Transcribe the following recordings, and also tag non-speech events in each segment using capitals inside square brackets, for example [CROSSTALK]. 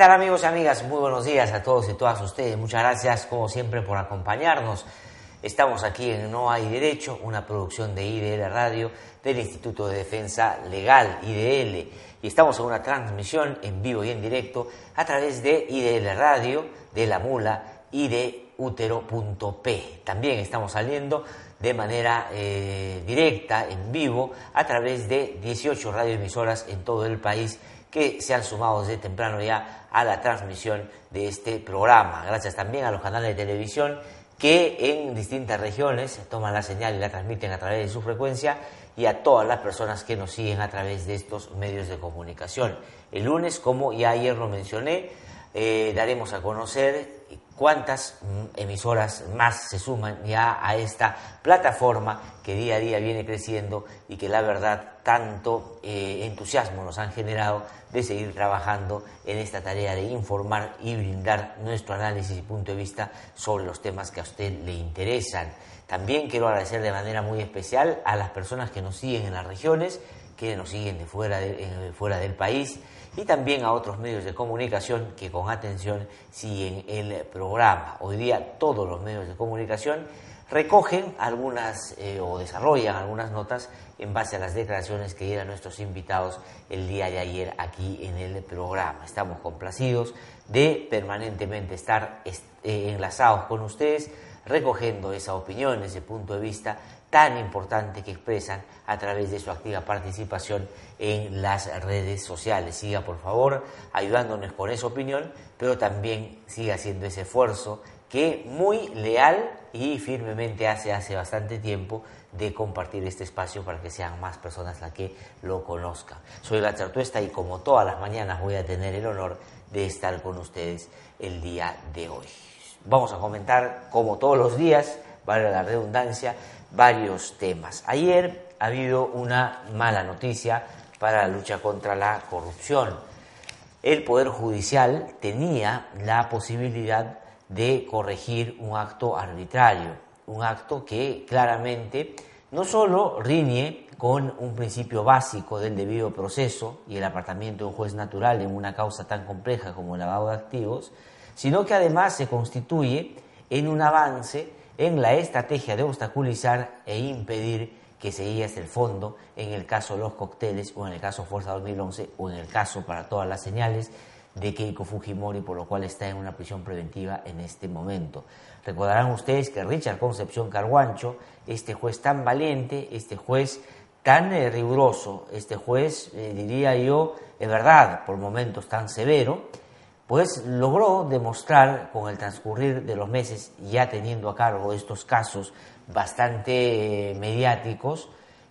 Tal amigos y amigas? Muy buenos días a todos y todas ustedes. Muchas gracias como siempre por acompañarnos. Estamos aquí en No hay Derecho, una producción de IDL Radio del Instituto de Defensa Legal, IDL. Y estamos en una transmisión en vivo y en directo a través de IDL Radio, de La Mula y de útero.p. También estamos saliendo de manera eh, directa, en vivo, a través de 18 radioemisoras en todo el país que se han sumado desde temprano ya a la transmisión de este programa. Gracias también a los canales de televisión que en distintas regiones toman la señal y la transmiten a través de su frecuencia y a todas las personas que nos siguen a través de estos medios de comunicación. El lunes, como ya ayer lo mencioné, eh, daremos a conocer cuántas mm, emisoras más se suman ya a esta plataforma que día a día viene creciendo y que la verdad tanto eh, entusiasmo nos han generado de seguir trabajando en esta tarea de informar y brindar nuestro análisis y punto de vista sobre los temas que a usted le interesan. También quiero agradecer de manera muy especial a las personas que nos siguen en las regiones, que nos siguen de fuera, de, fuera del país y también a otros medios de comunicación que con atención siguen el programa. Hoy día todos los medios de comunicación recogen algunas eh, o desarrollan algunas notas en base a las declaraciones que dieron nuestros invitados el día de ayer aquí en el programa. Estamos complacidos de permanentemente estar eh, enlazados con ustedes, recogiendo esa opinión, ese punto de vista tan importante que expresan a través de su activa participación en las redes sociales. Siga, por favor, ayudándonos con esa opinión, pero también siga haciendo ese esfuerzo que muy leal y firmemente hace hace bastante tiempo de compartir este espacio para que sean más personas las que lo conozcan. Soy la Chartuesta y como todas las mañanas voy a tener el honor de estar con ustedes el día de hoy. Vamos a comentar, como todos los días, vale la redundancia, varios temas. Ayer ha habido una mala noticia para la lucha contra la corrupción. El Poder Judicial tenía la posibilidad de corregir un acto arbitrario, un acto que claramente no solo riñe con un principio básico del debido proceso y el apartamiento de un juez natural en una causa tan compleja como el lavado de activos, sino que además se constituye en un avance en la estrategia de obstaculizar e impedir que se llegue el fondo en el caso de los cócteles o en el caso Fuerza 2011 o en el caso para todas las señales de Keiko Fujimori, por lo cual está en una prisión preventiva en este momento. Recordarán ustedes que Richard Concepción Carguancho, este juez tan valiente, este juez tan eh, riguroso, este juez, eh, diría yo, de verdad, por momentos tan severo, pues logró demostrar con el transcurrir de los meses, ya teniendo a cargo estos casos bastante eh, mediáticos,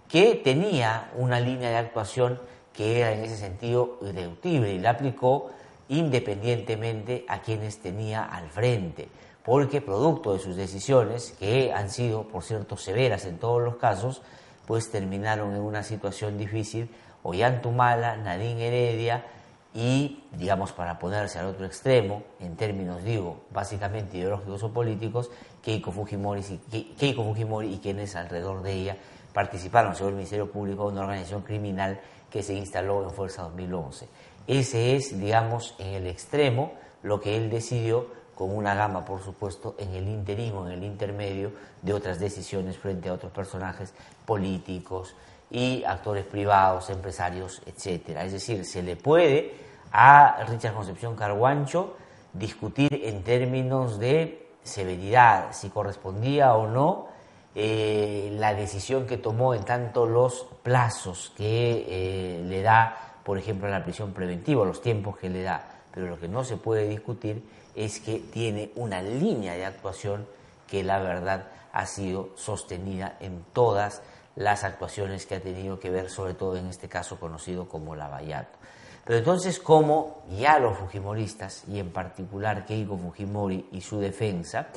que tenía una línea de actuación que era en ese sentido irreductible y la aplicó independientemente a quienes tenía al frente, porque producto de sus decisiones, que han sido, por cierto, severas en todos los casos, pues terminaron en una situación difícil Ollantumala, Nadine Heredia, y, digamos, para ponerse al otro extremo, en términos, digo, básicamente ideológicos o políticos, Keiko Fujimori, y quienes alrededor de ella participaron, según el Ministerio Público, una organización criminal que se instaló en Fuerza 2011. Ese es, digamos, en el extremo lo que él decidió con una gama, por supuesto, en el interino, en el intermedio de otras decisiones frente a otros personajes políticos, y actores privados, empresarios, etcétera. Es decir, se le puede a Richard Concepción Carguancho discutir en términos de severidad, si correspondía o no eh, la decisión que tomó en tanto los plazos que eh, le da, por ejemplo, la prisión preventiva, los tiempos que le da. Pero lo que no se puede discutir es que tiene una línea de actuación que la verdad ha sido sostenida en todas las actuaciones que ha tenido que ver, sobre todo en este caso conocido como Lavallato. Pero entonces, como ya los Fujimoristas, y en particular Keiko Fujimori y su defensa,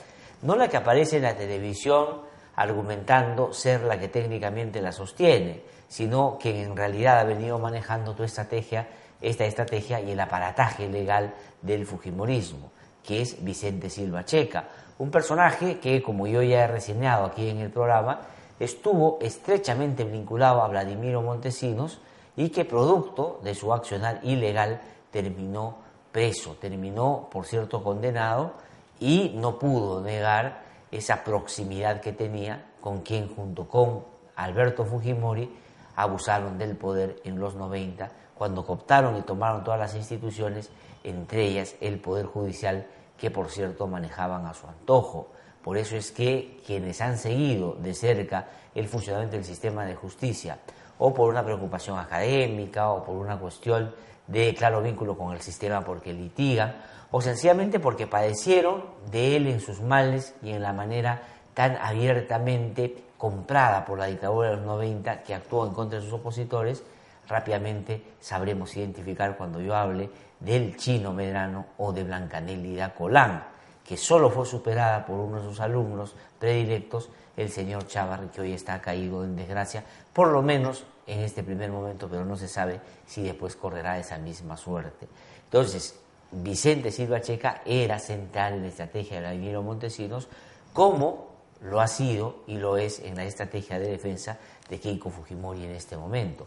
no la que aparece en la televisión argumentando ser la que técnicamente la sostiene, sino que en realidad ha venido manejando tu estrategia, esta estrategia y el aparataje legal del Fujimorismo, que es Vicente Silva Checa, un personaje que, como yo ya he reseñado aquí en el programa, estuvo estrechamente vinculado a Vladimiro Montesinos y que producto de su accionar ilegal terminó preso, terminó, por cierto, condenado y no pudo negar esa proximidad que tenía con quien junto con Alberto Fujimori abusaron del poder en los 90, cuando cooptaron y tomaron todas las instituciones, entre ellas el Poder Judicial, que por cierto manejaban a su antojo. Por eso es que quienes han seguido de cerca el funcionamiento del sistema de justicia, o por una preocupación académica, o por una cuestión de claro vínculo con el sistema porque litigan, o sencillamente porque padecieron de él en sus males y en la manera tan abiertamente comprada por la dictadura de los 90 que actuó en contra de sus opositores, rápidamente sabremos identificar cuando yo hable del chino Medrano o de Blancanélida Colán, que solo fue superada por uno de sus alumnos predilectos, el señor Chávarri, que hoy está caído en desgracia, por lo menos en este primer momento, pero no se sabe si después correrá esa misma suerte. Entonces, Vicente Silva Checa era central en la estrategia de Vladimiro Montesinos, como lo ha sido y lo es en la estrategia de defensa de Keiko Fujimori en este momento.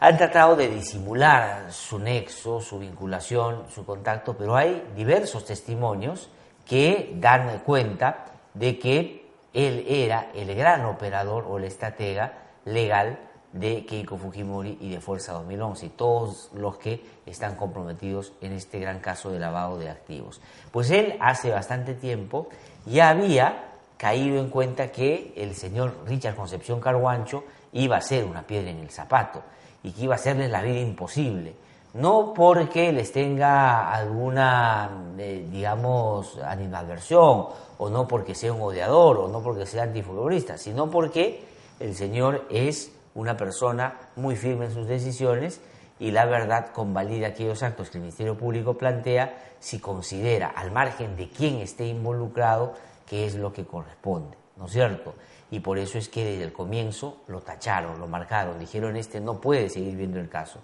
Han tratado de disimular su nexo, su vinculación, su contacto, pero hay diversos testimonios que dan cuenta de que él era el gran operador o el estratega legal de Keiko Fujimori y de Fuerza 2011 y todos los que están comprometidos en este gran caso de lavado de activos. Pues él hace bastante tiempo ya había caído en cuenta que el señor Richard Concepción Carguancho iba a ser una piedra en el zapato y que iba a hacerles la vida imposible. No porque les tenga alguna, eh, digamos, animadversión, o no porque sea un odiador, o no porque sea antifutbolista, sino porque el señor es una persona muy firme en sus decisiones y la verdad convalida aquellos actos que el Ministerio Público plantea si considera, al margen de quién esté involucrado, qué es lo que corresponde, ¿no es cierto? Y por eso es que desde el comienzo lo tacharon, lo marcaron, dijeron este no puede seguir viendo el caso.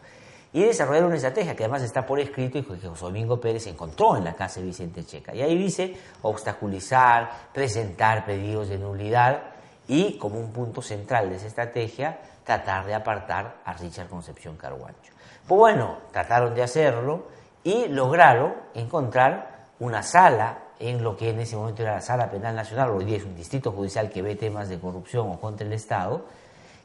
Y desarrollaron una estrategia que además está por escrito y que José Domingo Pérez encontró en la casa de Vicente Checa. Y ahí dice obstaculizar, presentar pedidos de nulidad y como un punto central de esa estrategia tratar de apartar a Richard Concepción Carguancho. Pues bueno, trataron de hacerlo y lograron encontrar una sala en lo que en ese momento era la Sala Penal Nacional, hoy día es un distrito judicial que ve temas de corrupción o contra el Estado,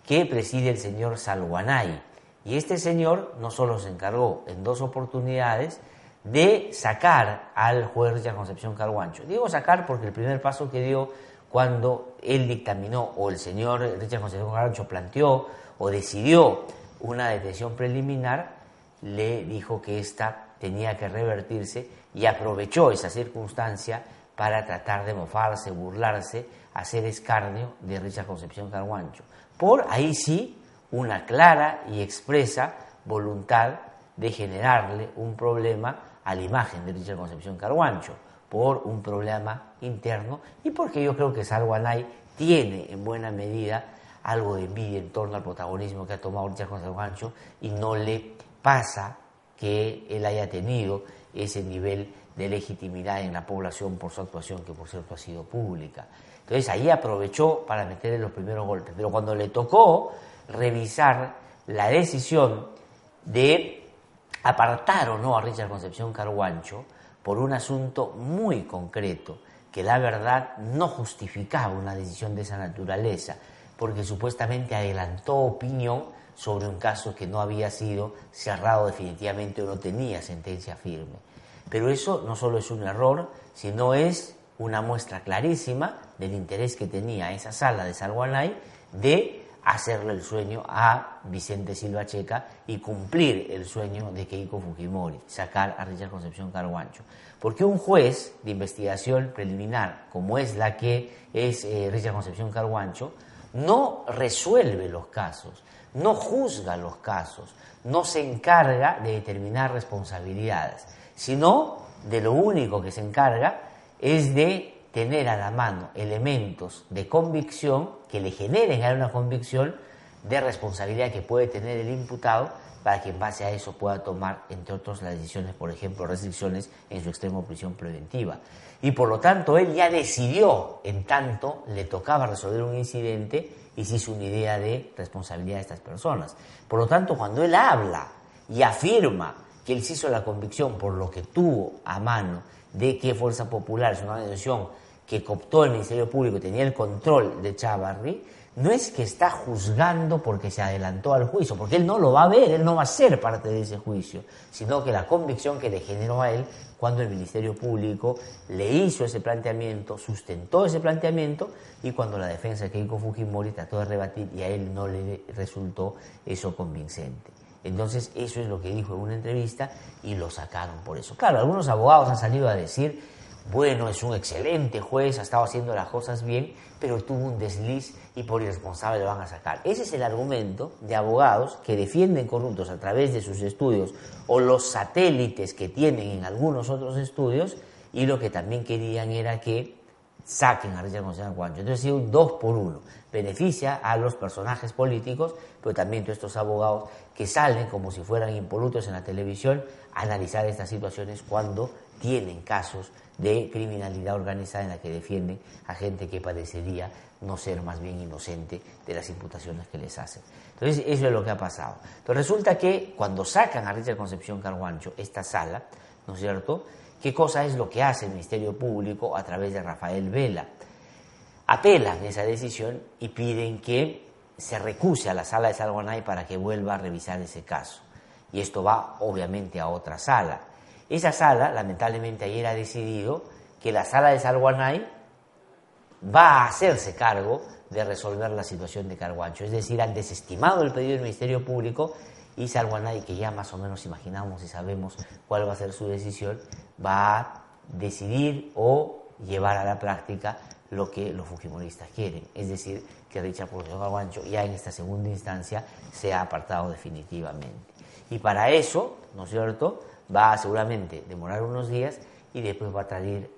que preside el señor Salguanay. Y este señor no solo se encargó en dos oportunidades de sacar al juez Richard Concepción Carguancho. Digo sacar porque el primer paso que dio cuando él dictaminó o el señor Richard Concepción Carguancho planteó o decidió una detención preliminar, le dijo que ésta tenía que revertirse y aprovechó esa circunstancia para tratar de mofarse, burlarse, hacer escarnio de Richard Concepción Carguancho. Por ahí sí una clara y expresa voluntad de generarle un problema a la imagen de Richard Concepción Carguancho, por un problema interno y porque yo creo que Salguanay tiene en buena medida algo de envidia en torno al protagonismo que ha tomado Richard Concepción y no le pasa que él haya tenido ese nivel de legitimidad en la población por su actuación, que por cierto ha sido pública. Entonces ahí aprovechó para meterle los primeros golpes. Pero cuando le tocó revisar la decisión de apartar o no a Richard Concepción Carguancho por un asunto muy concreto, que la verdad no justificaba una decisión de esa naturaleza, porque supuestamente adelantó opinión sobre un caso que no había sido cerrado definitivamente o no tenía sentencia firme. Pero eso no solo es un error, sino es una muestra clarísima del interés que tenía esa sala de Salguanay de hacerle el sueño a Vicente Silva Checa y cumplir el sueño de Keiko Fujimori, sacar a Richard Concepción Carguancho. Porque un juez de investigación preliminar, como es la que es eh, Richard Concepción Carguancho, no resuelve los casos, no juzga los casos, no se encarga de determinar responsabilidades, sino de lo único que se encarga es de tener a la mano elementos de convicción que le generen a una convicción de responsabilidad que puede tener el imputado para que en base a eso pueda tomar, entre otros, las decisiones, por ejemplo, restricciones en su extremo prisión preventiva. Y por lo tanto, él ya decidió, en tanto le tocaba resolver un incidente y se hizo una idea de responsabilidad de estas personas. Por lo tanto, cuando él habla y afirma que él se hizo la convicción por lo que tuvo a mano de que Fuerza Popular es una organización que cooptó el Ministerio Público y tenía el control de Chavarri, no es que está juzgando porque se adelantó al juicio, porque él no lo va a ver, él no va a ser parte de ese juicio, sino que la convicción que le generó a él cuando el Ministerio Público le hizo ese planteamiento, sustentó ese planteamiento y cuando la defensa de Keiko Fujimori trató de rebatir y a él no le resultó eso convincente. Entonces eso es lo que dijo en una entrevista y lo sacaron por eso. Claro, algunos abogados han salido a decir bueno, es un excelente juez, ha estado haciendo las cosas bien, pero tuvo un desliz y por irresponsable lo van a sacar. Ese es el argumento de abogados que defienden corruptos a través de sus estudios o los satélites que tienen en algunos otros estudios y lo que también querían era que saquen a Richard González Juancho. Entonces, un dos por uno. Beneficia a los personajes políticos, pero también a estos abogados que salen como si fueran impolutos en la televisión a analizar estas situaciones cuando tienen casos de criminalidad organizada en la que defienden a gente que parecería no ser más bien inocente de las imputaciones que les hacen. Entonces, eso es lo que ha pasado. Pero resulta que cuando sacan a Richard Concepción Carguancho esta sala, ¿no es cierto? ¿Qué cosa es lo que hace el Ministerio Público a través de Rafael Vela? Apelan esa decisión y piden que se recuse a la sala de Salguanay para que vuelva a revisar ese caso. Y esto va obviamente a otra sala. Esa sala, lamentablemente ayer ha decidido que la sala de Salguanay va a hacerse cargo de resolver la situación de Carguancho. Es decir, han desestimado el pedido del Ministerio Público y Salguanay, que ya más o menos imaginamos y sabemos cuál va a ser su decisión, va a decidir o llevar a la práctica lo que los fujimoristas quieren. Es decir, que Richard Portillo Carguancho ya en esta segunda instancia se ha apartado definitivamente. Y para eso, ¿no es cierto?, va a seguramente demorar unos días y después va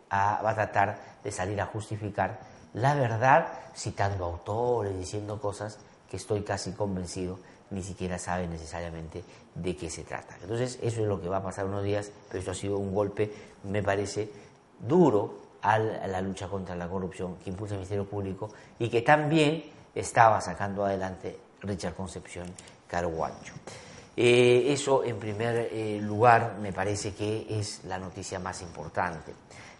a, va a tratar de salir a justificar la verdad citando autores, diciendo cosas que estoy casi convencido ni siquiera sabe necesariamente de qué se trata. Entonces, eso es lo que va a pasar unos días, pero esto ha sido un golpe, me parece, duro a la lucha contra la corrupción que impulsa el Ministerio Público y que también estaba sacando adelante Richard Concepción Carguancho. Eh, eso, en primer eh, lugar, me parece que es la noticia más importante.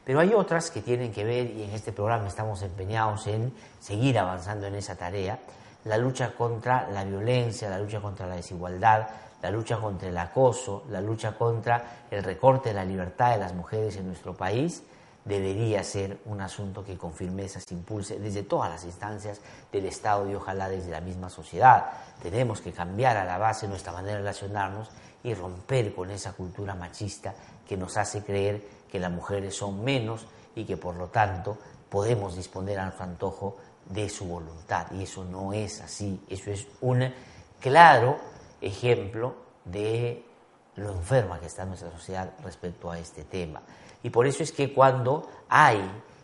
Pero hay otras que tienen que ver, y en este programa estamos empeñados en seguir avanzando en esa tarea, la lucha contra la violencia, la lucha contra la desigualdad, la lucha contra el acoso, la lucha contra el recorte de la libertad de las mujeres en nuestro país, debería ser un asunto que con firmeza se impulse desde todas las instancias del Estado y ojalá desde la misma sociedad. Tenemos que cambiar a la base nuestra manera de relacionarnos y romper con esa cultura machista que nos hace creer que las mujeres son menos y que por lo tanto podemos disponer a nuestro antojo de su voluntad. Y eso no es así, eso es un claro ejemplo de lo enferma que está nuestra sociedad respecto a este tema. Y por eso es que cuando hay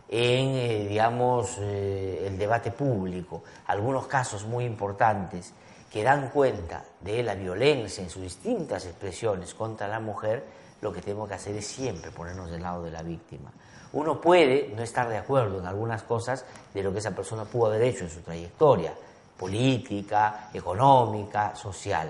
en, eh, digamos, eh, el debate público algunos casos muy importantes que dan cuenta de la violencia en sus distintas expresiones contra la mujer, lo que tenemos que hacer es siempre ponernos del lado de la víctima. Uno puede no estar de acuerdo en algunas cosas de lo que esa persona pudo haber hecho en su trayectoria, política, económica, social,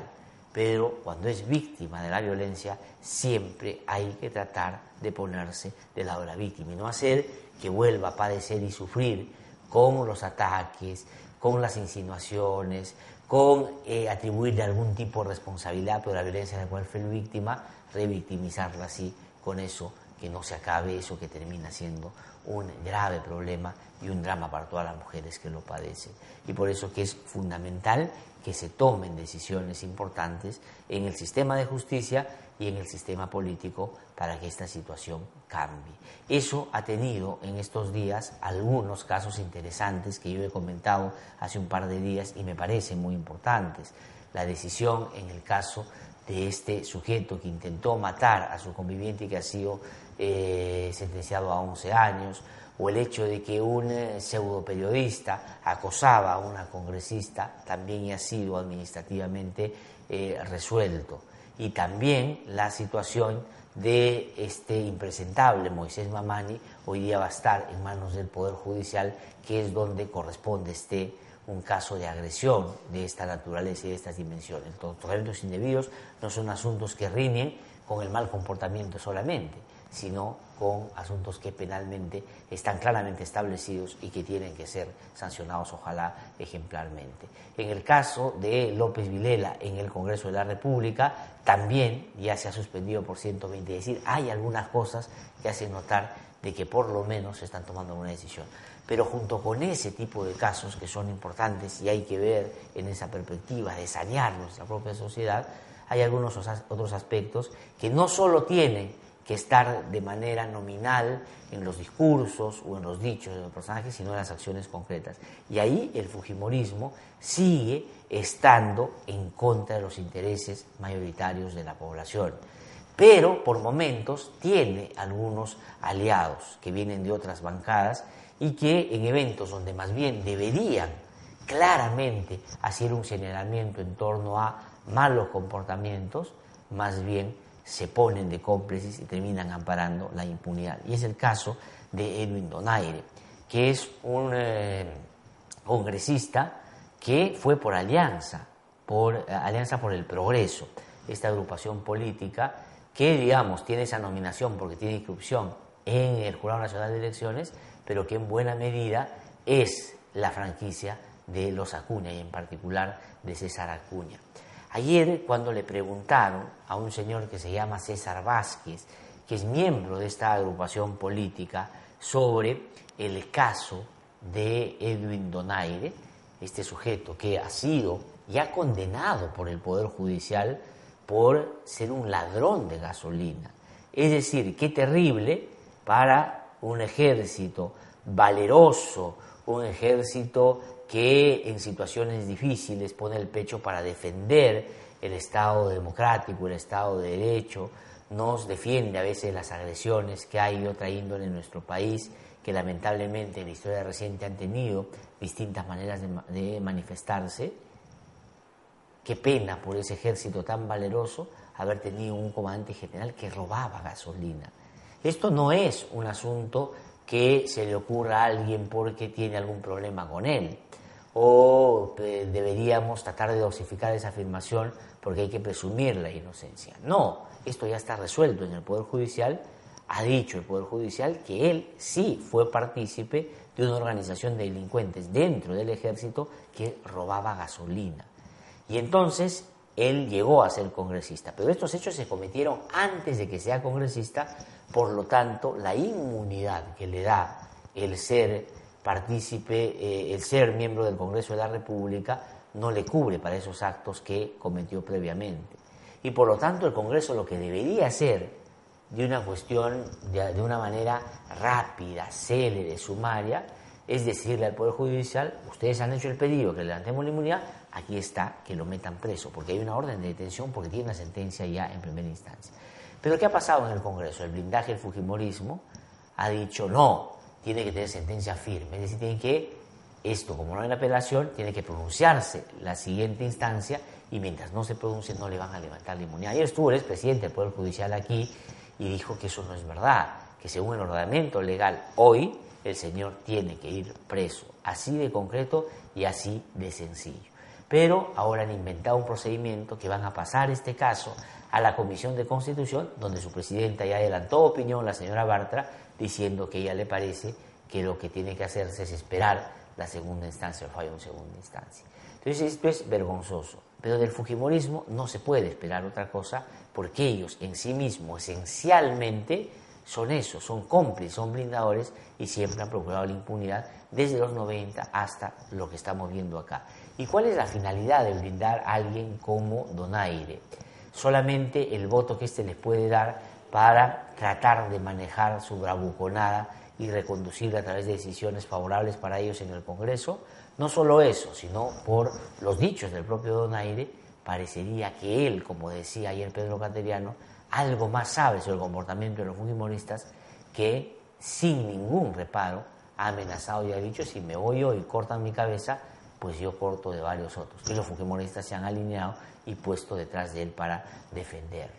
pero cuando es víctima de la violencia siempre hay que tratar de ponerse del lado de la víctima y no hacer que vuelva a padecer y sufrir con los ataques, con las insinuaciones, con eh, atribuirle algún tipo de responsabilidad por la violencia de la cual fue víctima, revictimizarla así con eso que no se acabe eso que termina siendo un grave problema y un drama para todas las mujeres que lo padecen. Y por eso que es fundamental que se tomen decisiones importantes en el sistema de justicia y en el sistema político para que esta situación cambie. Eso ha tenido en estos días algunos casos interesantes que yo he comentado hace un par de días y me parecen muy importantes. La decisión en el caso de este sujeto que intentó matar a su conviviente y que ha sido eh, sentenciado a 11 años, o el hecho de que un eh, pseudo periodista acosaba a una congresista también ha sido administrativamente eh, resuelto. Y también la situación de este impresentable Moisés Mamani hoy día va a estar en manos del Poder Judicial, que es donde corresponde este un caso de agresión de esta naturaleza y de estas dimensiones. Los tratamientos indebidos no son asuntos que riñen con el mal comportamiento solamente, sino con asuntos que penalmente están claramente establecidos y que tienen que ser sancionados, ojalá ejemplarmente. En el caso de López Vilela en el Congreso de la República, también ya se ha suspendido por 120, es decir, hay algunas cosas que hacen notar de que por lo menos se están tomando una decisión. Pero junto con ese tipo de casos que son importantes y hay que ver en esa perspectiva de sanear nuestra propia sociedad, hay algunos otros aspectos que no solo tienen que estar de manera nominal en los discursos o en los dichos de los personajes, sino en las acciones concretas. Y ahí el Fujimorismo sigue estando en contra de los intereses mayoritarios de la población. Pero por momentos tiene algunos aliados que vienen de otras bancadas y que en eventos donde más bien deberían claramente hacer un señalamiento en torno a malos comportamientos, más bien se ponen de cómplices y terminan amparando la impunidad. Y es el caso de Edwin Donaire, que es un eh, congresista que fue por Alianza, por eh, Alianza por el Progreso, esta agrupación política que, digamos, tiene esa nominación porque tiene inscripción en el Jurado Nacional de Elecciones, pero que en buena medida es la franquicia de los Acuña y en particular de César Acuña. Ayer cuando le preguntaron a un señor que se llama César Vázquez, que es miembro de esta agrupación política, sobre el caso de Edwin Donaire, este sujeto que ha sido ya condenado por el Poder Judicial por ser un ladrón de gasolina. Es decir, qué terrible para un ejército valeroso, un ejército que en situaciones difíciles pone el pecho para defender el Estado democrático, el Estado de Derecho, nos defiende a veces las agresiones que hay de otra índole en nuestro país, que lamentablemente en la historia reciente han tenido distintas maneras de, manifestarse. Qué pena por ese ejército tan valeroso haber tenido un comandante general que robaba gasolina esto no es un asunto que se le ocurra a alguien porque tiene algún problema con él. O eh, deberíamos tratar de dosificar esa afirmación porque hay que presumir la inocencia. No, esto ya está resuelto en el Poder Judicial. Ha dicho el Poder Judicial que él sí fue partícipe de una organización de delincuentes dentro del ejército que robaba gasolina. Y entonces él llegó a ser congresista, pero estos hechos se cometieron antes de que sea congresista por lo tanto, la inmunidad que le da el ser partícipe, eh, el ser miembro del Congreso de la República, no le cubre para esos actos que cometió previamente. Y por lo tanto, el Congreso lo que debería hacer de una cuestión, de, una manera rápida, célere, sumaria, es decirle al Poder Judicial, ustedes han hecho el pedido que le levantemos la inmunidad, aquí está, que lo metan preso, porque hay una orden de detención, porque tiene una sentencia ya en primera instancia. Pero ¿qué ha pasado en el Congreso? El blindaje del Fujimorismo ha dicho no, tiene que tener sentencia firme, es decir, tiene que, esto como no hay apelación, tiene que pronunciarse la siguiente instancia y mientras no se pronuncie no le van a levantar la inmunidad. Ayer estuvo el expresidente del Poder Judicial aquí y dijo que eso no es verdad, que según el ordenamiento legal hoy el señor tiene que ir preso, así de concreto y así de sencillo. Pero ahora han inventado un procedimiento que van a pasar este caso a la Comisión de Constitución, donde su presidenta ya adelantó opinión, la señora Bartra, diciendo que ella le parece que lo que tiene que hacerse es esperar la segunda instancia, o fallo en segunda instancia. Entonces esto es vergonzoso, pero del Fujimorismo no se puede esperar otra cosa porque ellos en sí mismos esencialmente son eso, son cómplices, son blindadores y siempre han procurado la impunidad desde los 90 hasta lo que estamos viendo acá. ¿Y cuál es la finalidad de blindar a alguien como Donaire? Solamente el voto que éste les puede dar para tratar de manejar su bravuconada y reconducirla a través de decisiones favorables para ellos en el Congreso. No solo eso, sino por los dichos del propio Donaire, parecería que él, como decía ayer Pedro Cateriano, algo más sabe sobre el comportamiento de los fujimoristas que sin ningún reparo ha amenazado y ha dicho si me voy yo y cortan mi cabeza, pues yo corto de varios otros. Y los fujimoristas se han alineado y puesto detrás de él para defenderlo.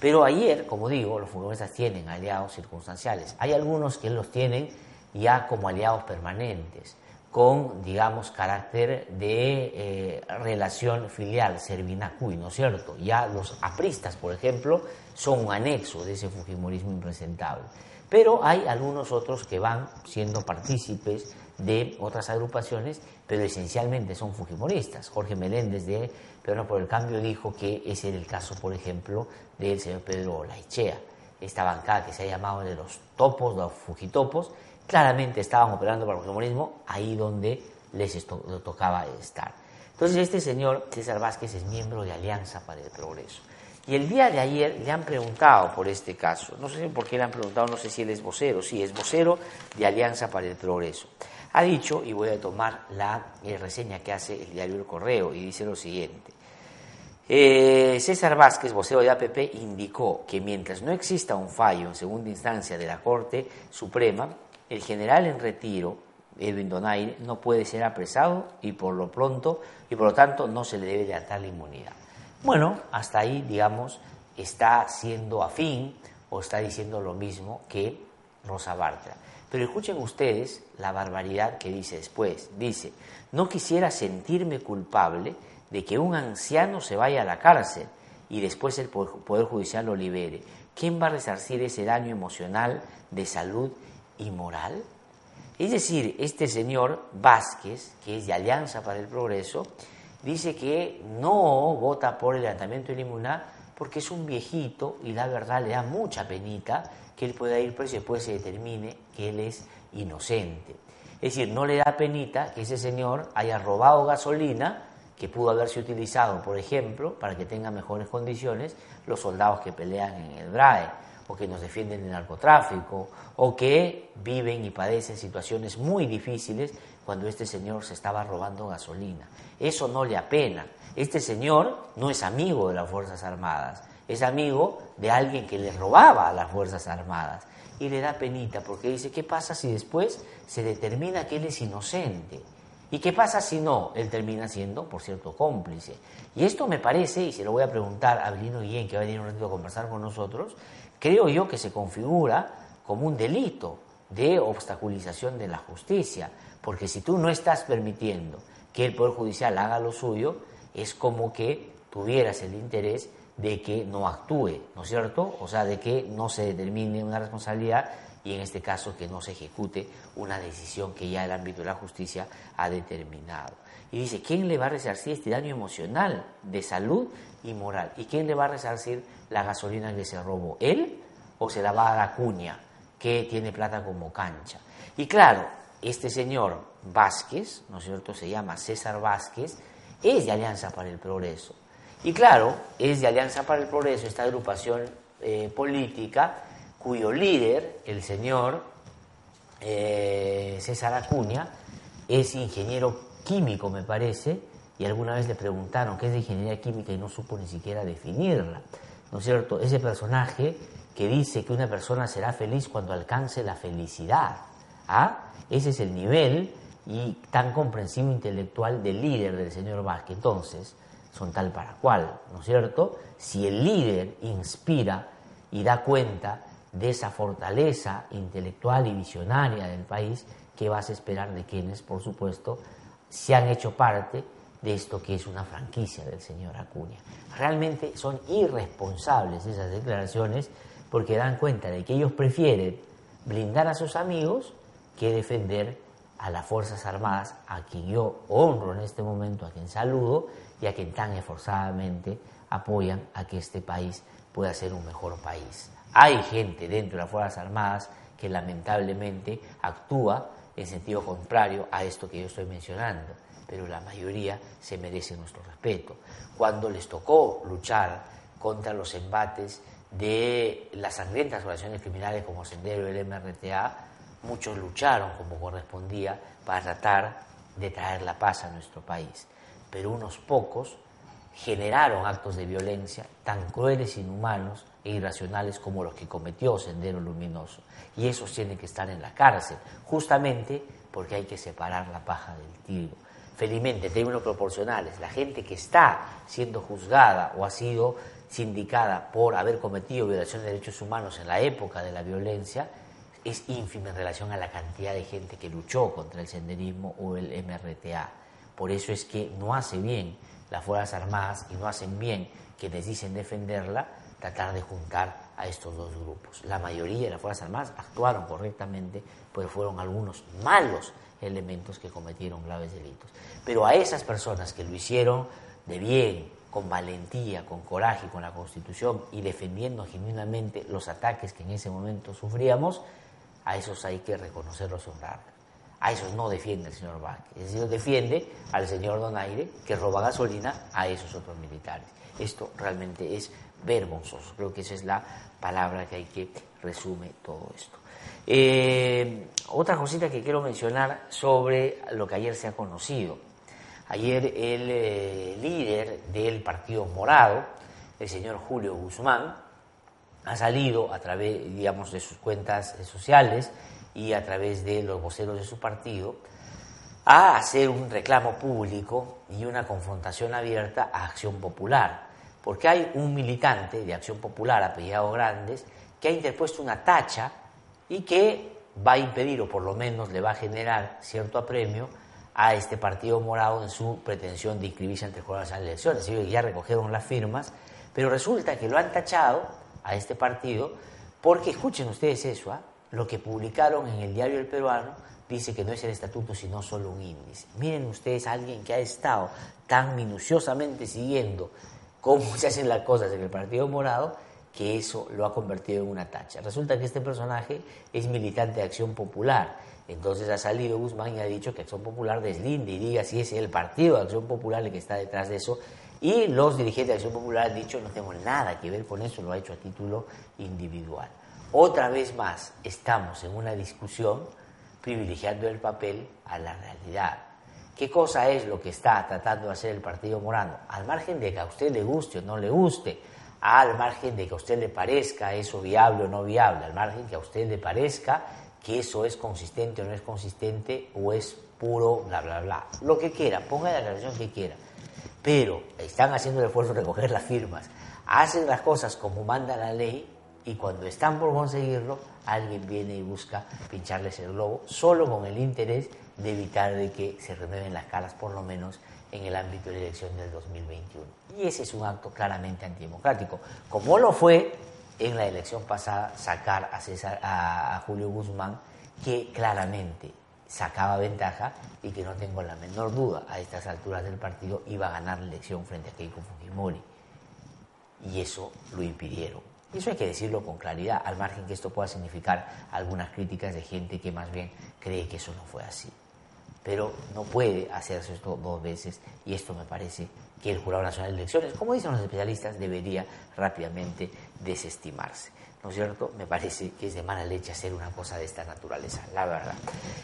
Pero ayer, como digo, los fujimoristas tienen aliados circunstanciales. Hay algunos que los tienen ya como aliados permanentes con, digamos, carácter de eh, relación filial, Servinacuy, ¿no es cierto? Ya los apristas, por ejemplo, son un anexo de ese fujimorismo impresentable. Pero hay algunos otros que van siendo partícipes de otras agrupaciones, pero esencialmente son fujimoristas. Jorge Meléndez de Peruano por el Cambio dijo que ese era el caso, por ejemplo, del señor Pedro Laichea. Esta bancada que se ha llamado de los topos, los fujitopos, claramente estaban operando para el fujimorismo ahí donde les tocaba estar. Entonces este señor, César Vázquez, es miembro de Alianza para el Progreso. Y el día de ayer le han preguntado por este caso. No sé por qué le han preguntado, no sé si él es vocero. Sí, es vocero de Alianza para el Progreso. Ha dicho, y voy a tomar la eh, reseña que hace el diario El Correo, y dice lo siguiente. Eh, César Vázquez, vocero de APP, indicó que mientras no exista un fallo en segunda instancia de la Corte Suprema, el general en retiro, Edwin Donaire, no puede ser apresado y por lo pronto y por lo tanto no se le debe dar la inmunidad. Bueno, hasta ahí, digamos, está siendo afín o está diciendo lo mismo que Rosa Bartra. Pero escuchen ustedes la barbaridad que dice después. Dice, no quisiera sentirme culpable de que un anciano se vaya a la cárcel y después el Poder Judicial lo libere. ¿Quién va a resarcir ese daño emocional, de salud y moral? Es decir, este señor Vázquez, que es de Alianza para el Progreso, dice que no vota por el levantamiento de la inmunidad porque es un viejito y la verdad le da mucha penita que él pueda ir preso y después se determine que él es inocente. Es decir, no le da penita que ese señor haya robado gasolina que pudo haberse utilizado, por ejemplo, para que tengan mejores condiciones los soldados que pelean en el BRAE o que nos defienden del narcotráfico o que viven y padecen situaciones muy difíciles cuando este señor se estaba robando gasolina. Eso no le apena. Este señor no es amigo de las Fuerzas Armadas, es amigo de alguien que le robaba a las Fuerzas Armadas. Y le da penita porque dice, ¿qué pasa si después se determina que él es inocente? ¿Y qué pasa si no? Él termina siendo, por cierto, cómplice. Y esto me parece, y se lo voy a preguntar a Belino Guillén, que va a venir un ratito a conversar con nosotros, creo yo que se configura como un delito de obstaculización de la justicia. Porque si tú no estás permitiendo que el Poder Judicial haga lo suyo, es como que tuvieras el interés de que no actúe, ¿no es cierto? O sea, de que no se determine una responsabilidad y en este caso que no se ejecute una decisión que ya el ámbito de la justicia ha determinado. Y dice, ¿quién le va a resarcir este daño emocional, de salud y moral? ¿Y quién le va a resarcir la gasolina que se robó? ¿Él o se la va a dar Cuña, que tiene plata como cancha? Y claro, este señor Vázquez, ¿no es cierto?, se llama César Vázquez, es de Alianza para el Progreso. Y claro, es de Alianza para el Progreso esta agrupación eh, política cuyo líder, el señor eh, César Acuña, es ingeniero químico, me parece, y alguna vez le preguntaron qué es de ingeniería química y no supo ni siquiera definirla. ¿No es cierto? Ese personaje que dice que una persona será feliz cuando alcance la felicidad. ¿Ah? Ese es el nivel y tan comprensivo intelectual del líder del señor Vázquez. Entonces, son tal para cual, ¿no es cierto? Si el líder inspira y da cuenta de esa fortaleza intelectual y visionaria del país, ¿qué vas a esperar de quienes, por supuesto, se han hecho parte de esto que es una franquicia del señor Acuña? Realmente son irresponsables esas declaraciones porque dan cuenta de que ellos prefieren blindar a sus amigos que defender a las Fuerzas Armadas, a quien yo honro en este momento, a quien saludo y a quien tan esforzadamente apoyan a que este país pueda ser un mejor país. Hay gente dentro de las Fuerzas Armadas que lamentablemente actúa en sentido contrario a esto que yo estoy mencionando, pero la mayoría se merece nuestro respeto. Cuando les tocó luchar contra los embates de las sangrientas organizaciones criminales como Sendero el MRTA, muchos lucharon como correspondía para tratar de traer la paz a nuestro país, pero unos pocos generaron actos de violencia tan crueles, inhumanos e irracionales como los que cometió Sendero Luminoso. Y esos tienen que estar en la cárcel, justamente porque hay que separar la paja del trigo. Felizmente, en términos proporcionales, la gente que está siendo juzgada o ha sido sindicada por haber cometido violaciones de derechos humanos en la época de la violencia es ínfima en relación a la cantidad de gente que luchó contra el senderismo o el MRTA. Por eso es que no hace bien las Fuerzas Armadas y no hacen bien quienes dicen defenderla tratar de juntar a estos dos grupos. La mayoría de las Fuerzas Armadas actuaron correctamente, pues fueron algunos malos elementos que cometieron graves delitos. Pero a esas personas que lo hicieron de bien, con valentía, con coraje, con la Constitución y defendiendo genuinamente los ataques que en ese momento sufríamos, a esos hay que reconocerlos y honrarlos. A esos no defiende el señor Bach. Es decir, defiende al señor Donaire que roba gasolina a esos otros militares. Esto realmente es vergonzoso. Creo que esa es la palabra que hay que resume todo esto. Eh, otra cosita que quiero mencionar sobre lo que ayer se ha conocido. Ayer el eh, líder del Partido Morado, el señor Julio Guzmán, ha salido a través, digamos, de sus cuentas sociales y a través de los voceros de su partido a hacer un reclamo público y una confrontación abierta a Acción Popular, porque hay un militante de Acción Popular, apellidado Grandes, que ha interpuesto una tacha y que va a impedir, o por lo menos le va a generar cierto apremio a este partido morado en su pretensión de inscribirse ante las elecciones. Ellos ya recogieron las firmas, pero resulta que lo han tachado a este partido porque, escuchen ustedes eso, ¿ah? lo que publicaron en el diario El Peruano dice que no es el estatuto sino solo un índice. Miren ustedes a alguien que ha estado tan minuciosamente siguiendo cómo se hacen las cosas en el Partido Morado que eso lo ha convertido en una tacha. Resulta que este personaje es militante de Acción Popular. Entonces ha salido Guzmán y ha dicho que Acción Popular deslinde y diga si es el partido de Acción Popular el que está detrás de eso y los dirigentes de Acción Popular han dicho no tengo nada que ver con eso, lo ha hecho a título individual. Otra vez más estamos en una discusión privilegiando el papel a la realidad. ¿Qué cosa es lo que está tratando de hacer el Partido Morano? Al margen de que a usted le guste o no le guste, al margen de que a usted le parezca eso viable o no viable, al margen que a usted le parezca que eso es consistente o no es consistente o es puro bla bla bla. Lo que quiera, ponga la relación que quiera pero están haciendo el esfuerzo de recoger las firmas, hacen las cosas como manda la ley y cuando están por conseguirlo, alguien viene y busca pincharles el globo, solo con el interés de evitar de que se renueven las caras, por lo menos en el ámbito de la elección del 2021. Y ese es un acto claramente antidemocrático, como lo fue en la elección pasada sacar a, César, a Julio Guzmán, que claramente sacaba ventaja y que no tengo la menor duda a estas alturas del partido iba a ganar la elección frente a Keiko Fujimori. Y eso lo impidieron. Y eso hay que decirlo con claridad, al margen que esto pueda significar algunas críticas de gente que más bien cree que eso no fue así. Pero no puede hacerse esto dos veces y esto me parece que el Jurado Nacional de Elecciones, como dicen los especialistas, debería rápidamente desestimarse. ¿No es cierto? Me parece que es de mala leche hacer una cosa de esta naturaleza, la verdad.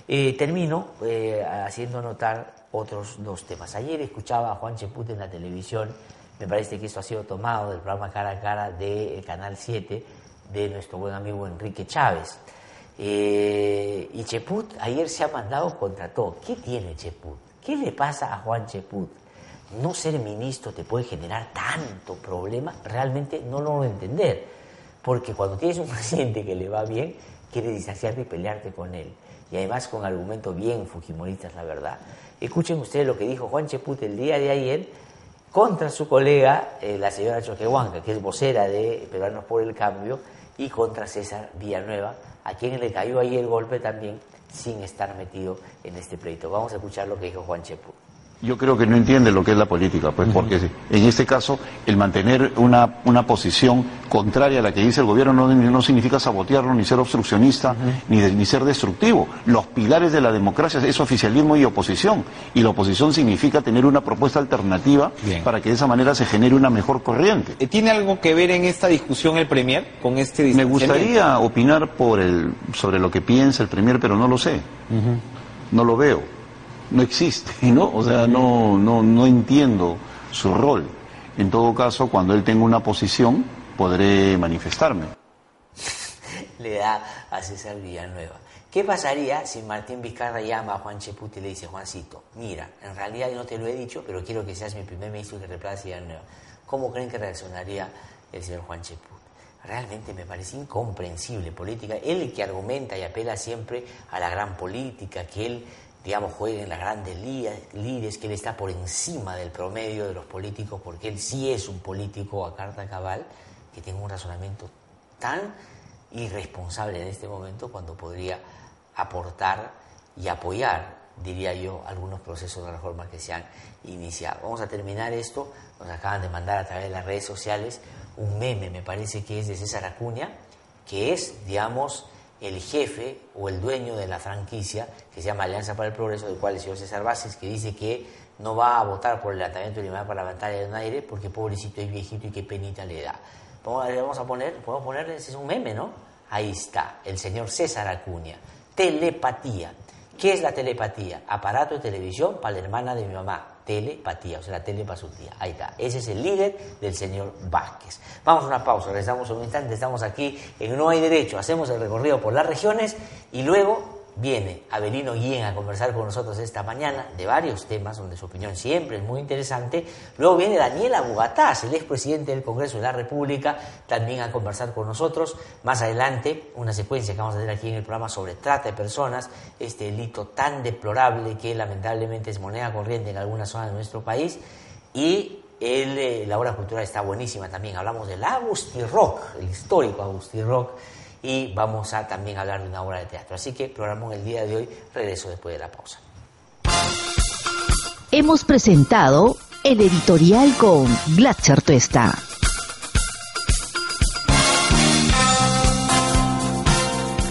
Eh, termino eh, haciendo notar otros dos temas. Ayer escuchaba a Juan Cheput en la televisión, me parece que esto ha sido tomado del programa Cara a Cara de Canal 7 de nuestro buen amigo Enrique Chávez. Eh, y Cheput ayer se ha mandado contra todo. ¿Qué tiene Cheput? ¿Qué le pasa a Juan Cheput? No ser ministro te puede generar tanto problema, realmente no lo voy a entender porque cuando tienes un [LAUGHS] paciente que le va bien, quieres distanciarte y pelearte con él. Y además con argumentos bien fujimoristas, la verdad. Escuchen ustedes lo que dijo Juan Cheput el día de ayer contra su colega, eh, la señora Choquehuanca, que es vocera de Peruanos por el Cambio, y contra César Villanueva, a quien le cayó ahí el golpe también sin estar metido en este pleito. Vamos a escuchar lo que dijo Juan Cheput. Yo creo que no entiende lo que es la política, pues, porque en este caso el mantener una, una posición contraria a la que dice el gobierno no, no significa sabotearlo, ni ser obstruccionista, ni, ni ser destructivo. Los pilares de la democracia es oficialismo y oposición, y la oposición significa tener una propuesta alternativa para que de esa manera se genere una mejor corriente. Eh, ¿Tiene algo que ver en esta discusión el Premier con este Me gustaría opinar por el, sobre lo que piensa el Premier, pero no lo sé. No lo veo no existe, [LAUGHS] ¿no? O sea, no, no, no entiendo su rol. En todo caso, cuando él tenga una posición, podré manifestarme. [LAUGHS] le da a César Villanueva. ¿Qué pasaría si Martín Vizcarra llama a Juan Cheput y le dice, Juancito, mira, en realidad yo no te lo he dicho, pero quiero que seas mi primer ministro que reemplace a Villanueva? ¿Cómo creen que reaccionaría el señor Juan Cheput? Realmente me parece incomprensible política. Él que argumenta y apela siempre a la gran política, que él digamos, juegue en las grandes líderes, que él está por encima del promedio de los políticos, porque él sí es un político a carta cabal, que tiene un razonamiento tan irresponsable en este momento cuando podría aportar y apoyar, diría yo, algunos procesos de reforma que se han iniciado. Vamos a terminar esto, nos acaban de mandar a través de las redes sociales un meme, me parece que es de César Acuña, que es, digamos, el jefe o el dueño de la franquicia que se llama Alianza para el Progreso, del cual el señor César Bases, que dice que no va a votar por el levantamiento de la parlamentaria de aire porque pobrecito es viejito y qué penita le da. Vamos a poner, podemos ponerle, es un meme, ¿no? Ahí está, el señor César Acuña. Telepatía. ¿Qué es la telepatía? Aparato de televisión para la hermana de mi mamá telepatía, o sea, la. Ahí está. Ese es el líder del señor Vázquez. Vamos a una pausa, regresamos un instante, estamos aquí en No hay derecho, hacemos el recorrido por las regiones y luego viene Abelino Guillén a conversar con nosotros esta mañana de varios temas donde su opinión siempre es muy interesante. Luego viene Daniela Bugatás, el expresidente del Congreso de la República, también a conversar con nosotros. Más adelante, una secuencia que vamos a hacer aquí en el programa sobre trata de personas, este delito tan deplorable que lamentablemente es moneda corriente en algunas zonas de nuestro país. Y el, eh, la obra cultural está buenísima también. Hablamos del Agustín Rock, el histórico Agustín Rock y vamos a también hablar de una obra de teatro. Así que programamos el día de hoy, regreso después de la pausa. Hemos presentado el editorial con Glatzer Tuesta.